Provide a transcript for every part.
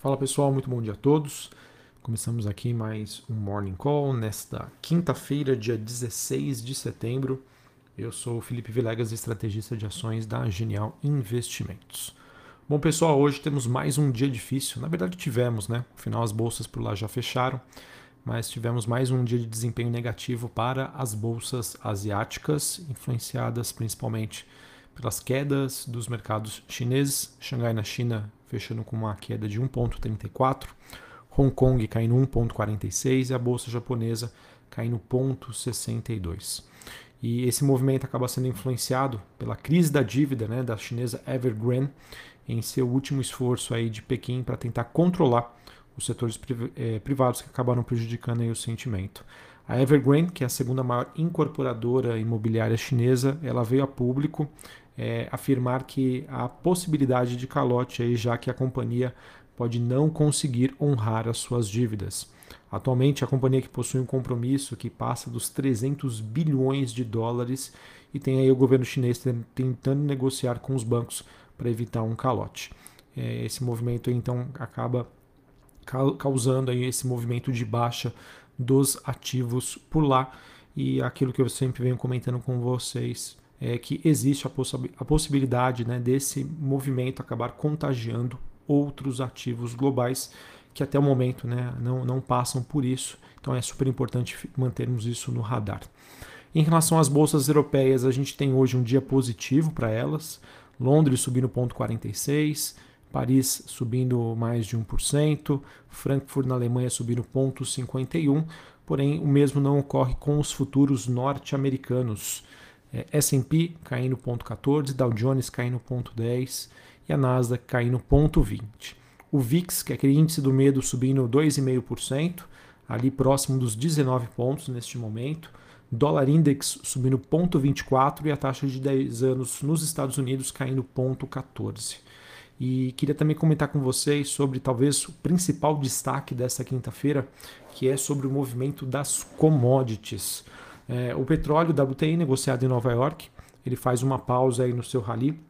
Fala pessoal, muito bom dia a todos. Começamos aqui mais um Morning Call nesta quinta-feira, dia 16 de setembro. Eu sou o Felipe Vilegas, estrategista de ações da Genial Investimentos. Bom pessoal, hoje temos mais um dia difícil. Na verdade tivemos, né? Afinal as bolsas por lá já fecharam, mas tivemos mais um dia de desempenho negativo para as bolsas asiáticas, influenciadas principalmente pelas quedas dos mercados chineses. Xangai na China fechando com uma queda de 1,34, Hong Kong caindo 1,46 e a bolsa japonesa caindo 0,62. E esse movimento acaba sendo influenciado pela crise da dívida né, da chinesa Evergrande em seu último esforço aí de Pequim para tentar controlar os setores eh, privados que acabaram prejudicando aí o sentimento. A Evergrande, que é a segunda maior incorporadora imobiliária chinesa, ela veio a público é, afirmar que há possibilidade de calote aí, já que a companhia pode não conseguir honrar as suas dívidas. Atualmente, a companhia que possui um compromisso que passa dos 300 bilhões de dólares e tem aí o governo chinês tentando negociar com os bancos para evitar um calote. É, esse movimento então acaba causando aí esse movimento de baixa dos ativos por lá e aquilo que eu sempre venho comentando com vocês é que existe a, a possibilidade né, desse movimento acabar contagiando outros ativos globais que até o momento né, não, não passam por isso. Então é super importante mantermos isso no radar. Em relação às bolsas europeias, a gente tem hoje um dia positivo para elas. Londres subindo 0,46, Paris subindo mais de 1%, Frankfurt na Alemanha subindo 0,51%, porém o mesmo não ocorre com os futuros norte-americanos. É, S&P caindo 0,14, Dow Jones caindo 0,10 e a Nasdaq caindo 0,20. O VIX, que é aquele índice do medo, subindo 2,5%, ali próximo dos 19 pontos neste momento. Dólar Index subindo 0,24 e a taxa de 10 anos nos Estados Unidos caindo 0,14. E queria também comentar com vocês sobre talvez o principal destaque dessa quinta-feira, que é sobre o movimento das commodities. É, o petróleo WTI negociado em Nova York, ele faz uma pausa aí no seu rally.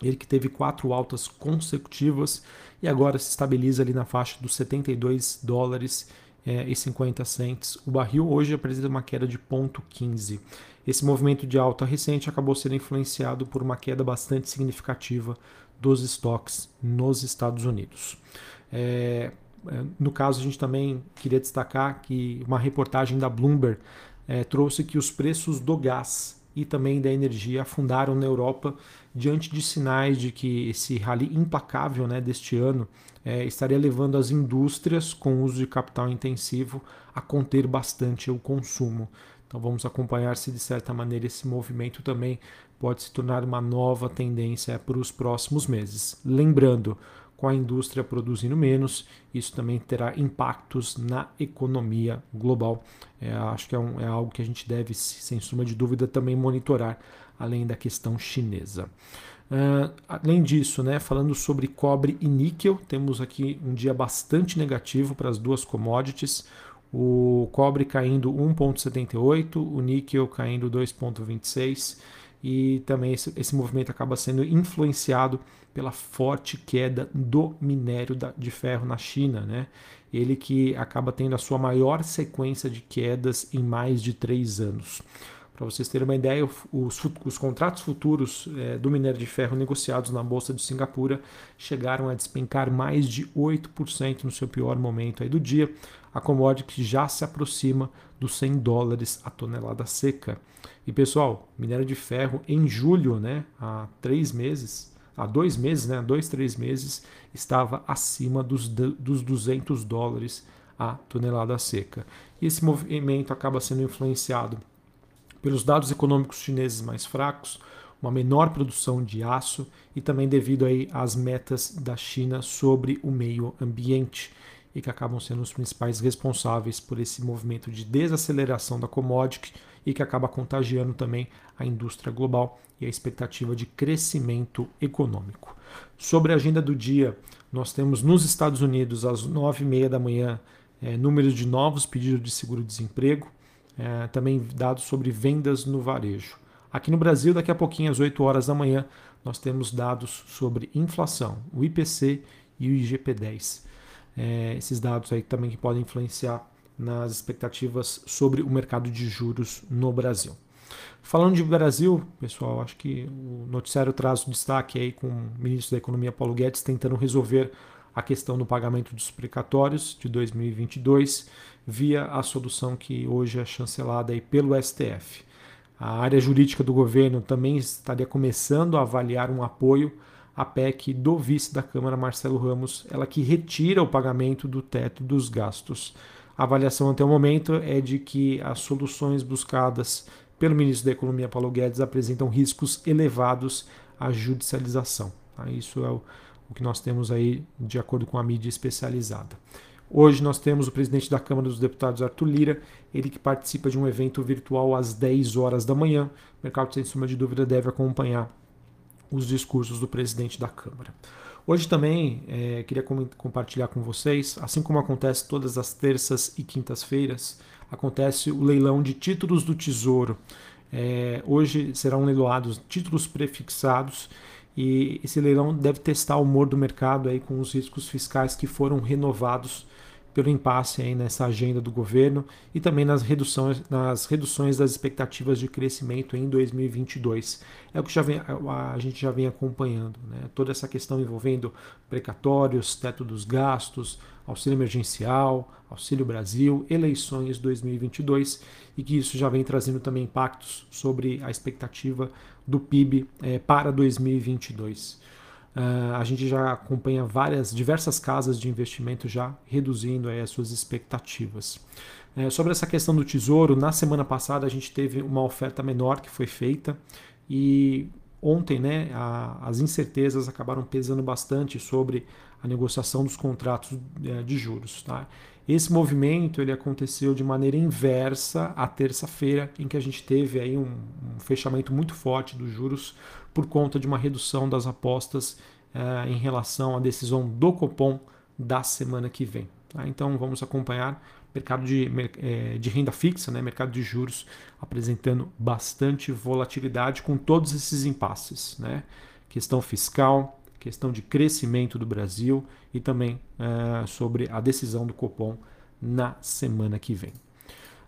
Ele que teve quatro altas consecutivas e agora se estabiliza ali na faixa dos 72 dólares é, e 50 cents. O barril hoje apresenta uma queda de 0,15. Esse movimento de alta recente acabou sendo influenciado por uma queda bastante significativa dos estoques nos Estados Unidos. É, é no caso, a gente também queria destacar que uma reportagem da Bloomberg é, trouxe que os preços do gás e também da energia afundaram na Europa diante de sinais de que esse rally implacável né, deste ano é, estaria levando as indústrias com uso de capital intensivo a conter bastante o consumo. Então vamos acompanhar se de certa maneira esse movimento também pode se tornar uma nova tendência para os próximos meses. Lembrando, com a indústria produzindo menos, isso também terá impactos na economia global. É, acho que é, um, é, algo que a gente deve, sem suma de dúvida, também monitorar, além da questão chinesa. Uh, além disso, né, falando sobre cobre e níquel, temos aqui um dia bastante negativo para as duas commodities. O cobre caindo 1,78, o níquel caindo 2,26 e também esse, esse movimento acaba sendo influenciado pela forte queda do minério de ferro na China, né? Ele que acaba tendo a sua maior sequência de quedas em mais de três anos. Para vocês terem uma ideia, os, os contratos futuros é, do minério de ferro negociados na Bolsa de Singapura chegaram a despencar mais de 8% no seu pior momento aí do dia. A commodity já se aproxima dos 100 dólares a tonelada seca. E pessoal, minério de ferro em julho, né, há três meses, há dois meses, né, dois, três meses, estava acima dos, dos 200 dólares a tonelada seca. E esse movimento acaba sendo influenciado pelos dados econômicos chineses mais fracos, uma menor produção de aço e também devido aí às metas da China sobre o meio ambiente e que acabam sendo os principais responsáveis por esse movimento de desaceleração da commodity e que acaba contagiando também a indústria global e a expectativa de crescimento econômico. Sobre a agenda do dia, nós temos nos Estados Unidos às 9h30 da manhã é, números de novos pedidos de seguro-desemprego, é, também dados sobre vendas no varejo. Aqui no Brasil, daqui a pouquinho, às 8 horas da manhã, nós temos dados sobre inflação, o IPC e o IGP-10. É, esses dados aí também que podem influenciar nas expectativas sobre o mercado de juros no Brasil. Falando de Brasil, pessoal, acho que o noticiário traz o destaque aí com o ministro da Economia Paulo Guedes tentando resolver a questão do pagamento dos precatórios de 2022 via a solução que hoje é chancelada aí pelo STF. A área jurídica do governo também estaria começando a avaliar um apoio à PEC do vice da Câmara, Marcelo Ramos, ela que retira o pagamento do teto dos gastos. A avaliação até o momento é de que as soluções buscadas pelo ministro da Economia, Paulo Guedes, apresentam riscos elevados à judicialização. Tá? Isso é o, o que nós temos aí de acordo com a mídia especializada. Hoje nós temos o presidente da Câmara dos Deputados, Arthur Lira, ele que participa de um evento virtual às 10 horas da manhã. O mercado, sem sombra de dúvida, deve acompanhar os discursos do presidente da Câmara. Hoje também é, queria com compartilhar com vocês, assim como acontece todas as terças e quintas-feiras, acontece o leilão de títulos do Tesouro. É, hoje serão leiloados títulos prefixados e esse leilão deve testar o humor do mercado aí com os riscos fiscais que foram renovados pelo impasse aí nessa agenda do governo e também nas reduções, nas reduções das expectativas de crescimento em 2022. É o que já vem, a gente já vem acompanhando. Né? Toda essa questão envolvendo precatórios, teto dos gastos, auxílio emergencial, auxílio Brasil, eleições 2022 e que isso já vem trazendo também impactos sobre a expectativa do PIB eh, para 2022. Uh, a gente já acompanha várias, diversas casas de investimento já reduzindo aí, as suas expectativas. É, sobre essa questão do tesouro, na semana passada a gente teve uma oferta menor que foi feita e ontem né, a, as incertezas acabaram pesando bastante sobre a negociação dos contratos é, de juros. Tá? Esse movimento ele aconteceu de maneira inversa à terça-feira, em que a gente teve aí um, um, fechamento muito forte dos juros por conta de uma redução das apostas uh, em relação à decisão do Copom da semana que vem. Tá? Então vamos acompanhar mercado de, eh, de renda fixa, né? mercado de juros apresentando bastante volatilidade com todos esses impasses. Né? Questão fiscal, questão de crescimento do Brasil e também uh, sobre a decisão do Copom na semana que vem.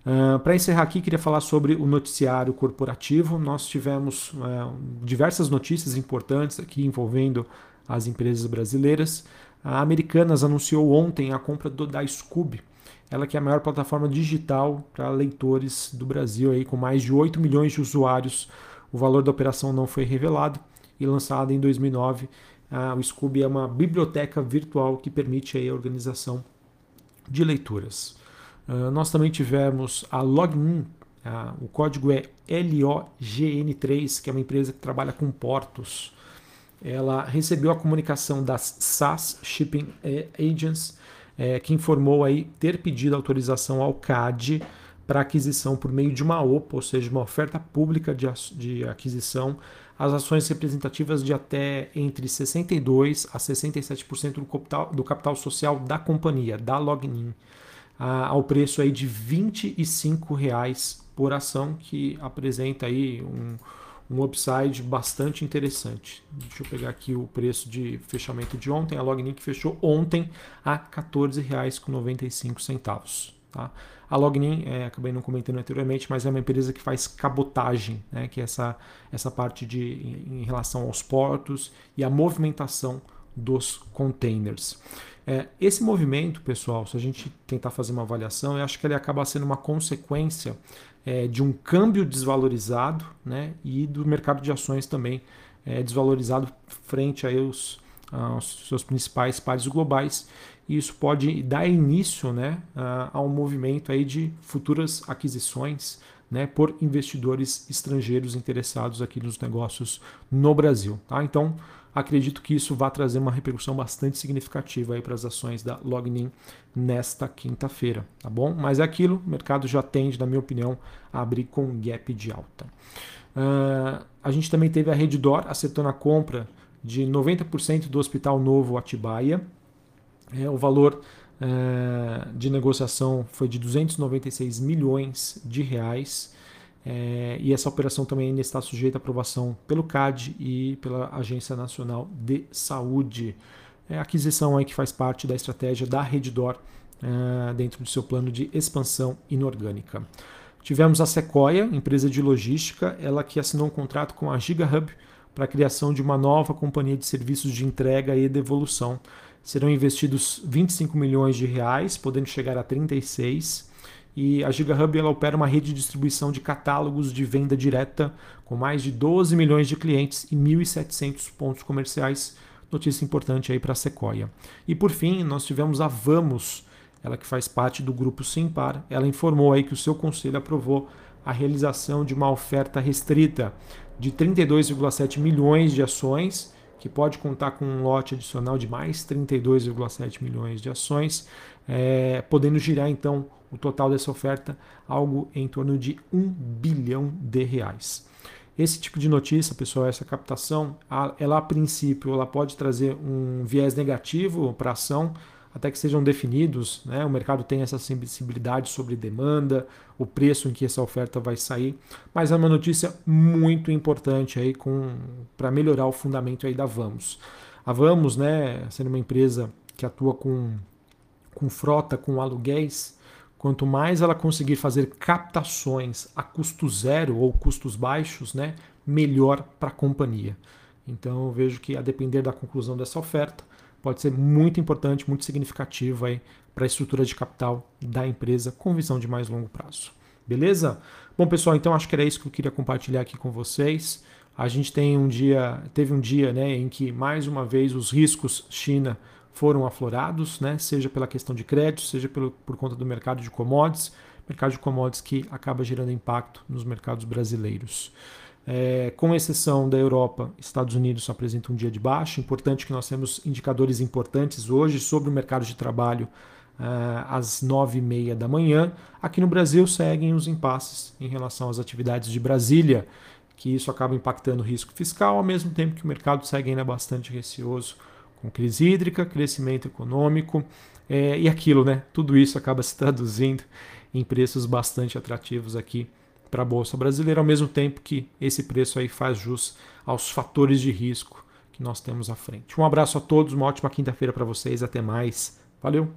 Uh, Para encerrar aqui, queria falar sobre o noticiário corporativo. Nós tivemos uh, diversas notícias importantes aqui envolvendo as empresas brasileiras. A Americanas anunciou ontem a compra do, da Scoob, ela que é a maior plataforma digital para leitores do Brasil, aí, com mais de 8 milhões de usuários. O valor da operação não foi revelado e lançada em 2009. Uh, o Scoob é uma biblioteca virtual que permite aí, a organização de leituras. Ah, nós também tivemos a Login, uh, o código é LOGN3, que é uma empresa que trabalha com portos. Ela recebeu a comunicação das SAS Shipping Agents, é, que informou aí ter pedido autorização ao CAD para aquisição por meio de uma OPA, ou seja, uma oferta pública de, de aquisição, as ações representativas de até entre 62% a 67% do capital, do capital social da companhia, da Login ao preço aí de 25 reais por ação, que apresenta aí um, um upside bastante interessante. Deixa eu pegar aqui o preço de fechamento de ontem. A Login fechou ontem a R$ 14,95. Tá? A Login, é, acabei não comentando anteriormente, mas é uma empresa que faz cabotagem, né? que é essa, essa parte de, em, em relação aos portos e a movimentação dos containers. É, esse movimento, pessoal, se a gente tentar fazer uma avaliação, eu acho que ele acaba sendo uma consequência é, de um câmbio desvalorizado né, e do mercado de ações também é, desvalorizado frente aos, aos seus principais pares globais. E isso pode dar início né, a, um movimento aí de futuras aquisições né, por investidores estrangeiros interessados aqui nos negócios no Brasil. Tá? Então, acredito que isso vai trazer uma repercussão bastante significativa para as ações da Login nesta quinta-feira, tá bom? Mas é aquilo, o mercado já tende, na minha opinião, a abrir com gap de alta. Uh, a gente também teve a Reddor acertando a compra de 90% do Hospital Novo Atibaia. É, o valor uh, de negociação foi de 296 milhões de reais. É, e essa operação também ainda está sujeita à aprovação pelo CAD e pela Agência Nacional de Saúde. é a aquisição aí que faz parte da estratégia da Redditor uh, dentro do seu plano de expansão inorgânica. Tivemos a Sequoia, empresa de logística, ela que assinou um contrato com a GigaHub para a criação de uma nova companhia de serviços de entrega e devolução. Serão investidos 25 milhões de reais, podendo chegar a 36. E a GigaHub ela opera uma rede de distribuição de catálogos de venda direta com mais de 12 milhões de clientes e 1.700 pontos comerciais. Notícia importante aí para a Sequoia. E por fim, nós tivemos a Vamos, ela que faz parte do grupo Simpar, ela informou aí que o seu conselho aprovou a realização de uma oferta restrita de 32,7 milhões de ações, que pode contar com um lote adicional de mais 32,7 milhões de ações, é, podendo girar então o total dessa oferta algo em torno de 1 bilhão de reais. Esse tipo de notícia, pessoal, essa captação, ela a princípio ela pode trazer um viés negativo para a ação, até que sejam definidos, né? o mercado tem essa sensibilidade sobre demanda, o preço em que essa oferta vai sair, mas é uma notícia muito importante aí para melhorar o fundamento aí da Vamos. A Vamos, né, sendo uma empresa que atua com, com frota, com aluguéis, quanto mais ela conseguir fazer captações a custo zero ou custos baixos, né, melhor para a companhia. Então eu vejo que a depender da conclusão dessa oferta, pode ser muito importante, muito significativo aí para a estrutura de capital da empresa com visão de mais longo prazo. Beleza? Bom, pessoal, então acho que era isso que eu queria compartilhar aqui com vocês. A gente tem um dia, teve um dia, né, em que mais uma vez os riscos China foram aflorados, né, seja pela questão de crédito, seja pelo, por conta do mercado de commodities, mercado de commodities que acaba gerando impacto nos mercados brasileiros. É, com exceção da Europa, Estados Unidos apresenta um dia de baixa. Importante que nós temos indicadores importantes hoje sobre o mercado de trabalho uh, às nove e meia da manhã. Aqui no Brasil seguem os impasses em relação às atividades de Brasília, que isso acaba impactando o risco fiscal, ao mesmo tempo que o mercado segue ainda bastante receoso com crise hídrica, crescimento econômico é, e aquilo, né? Tudo isso acaba se traduzindo em preços bastante atrativos aqui para a bolsa brasileira, ao mesmo tempo que esse preço aí faz jus aos fatores de risco que nós temos à frente. Um abraço a todos, uma ótima quinta-feira para vocês, até mais. Valeu.